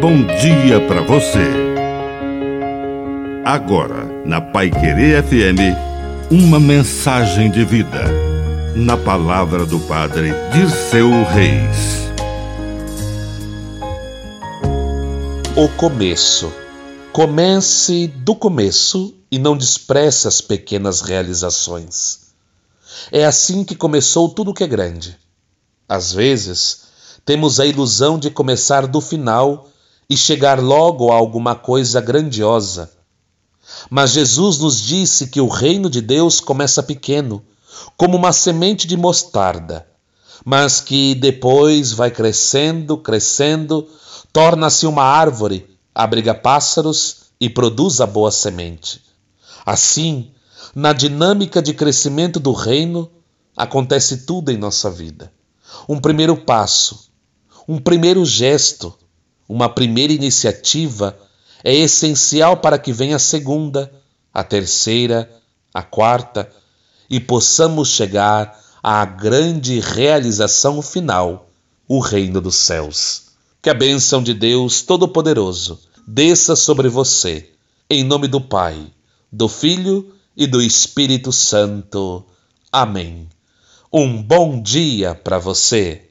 bom dia para você. Agora, na Pai Querer FM, uma mensagem de vida. Na palavra do Padre de seu Reis. O começo. Comece do começo e não despresse as pequenas realizações. É assim que começou tudo que é grande. Às vezes, temos a ilusão de começar do final e chegar logo a alguma coisa grandiosa. Mas Jesus nos disse que o reino de Deus começa pequeno, como uma semente de mostarda, mas que depois vai crescendo, crescendo, torna-se uma árvore, abriga pássaros e produz a boa semente. Assim, na dinâmica de crescimento do reino, acontece tudo em nossa vida um primeiro passo, um primeiro gesto, uma primeira iniciativa é essencial para que venha a segunda, a terceira, a quarta e possamos chegar à grande realização final, o reino dos céus. Que a bênção de Deus Todo-Poderoso desça sobre você, em nome do Pai, do Filho e do Espírito Santo. Amém. Um bom dia para você.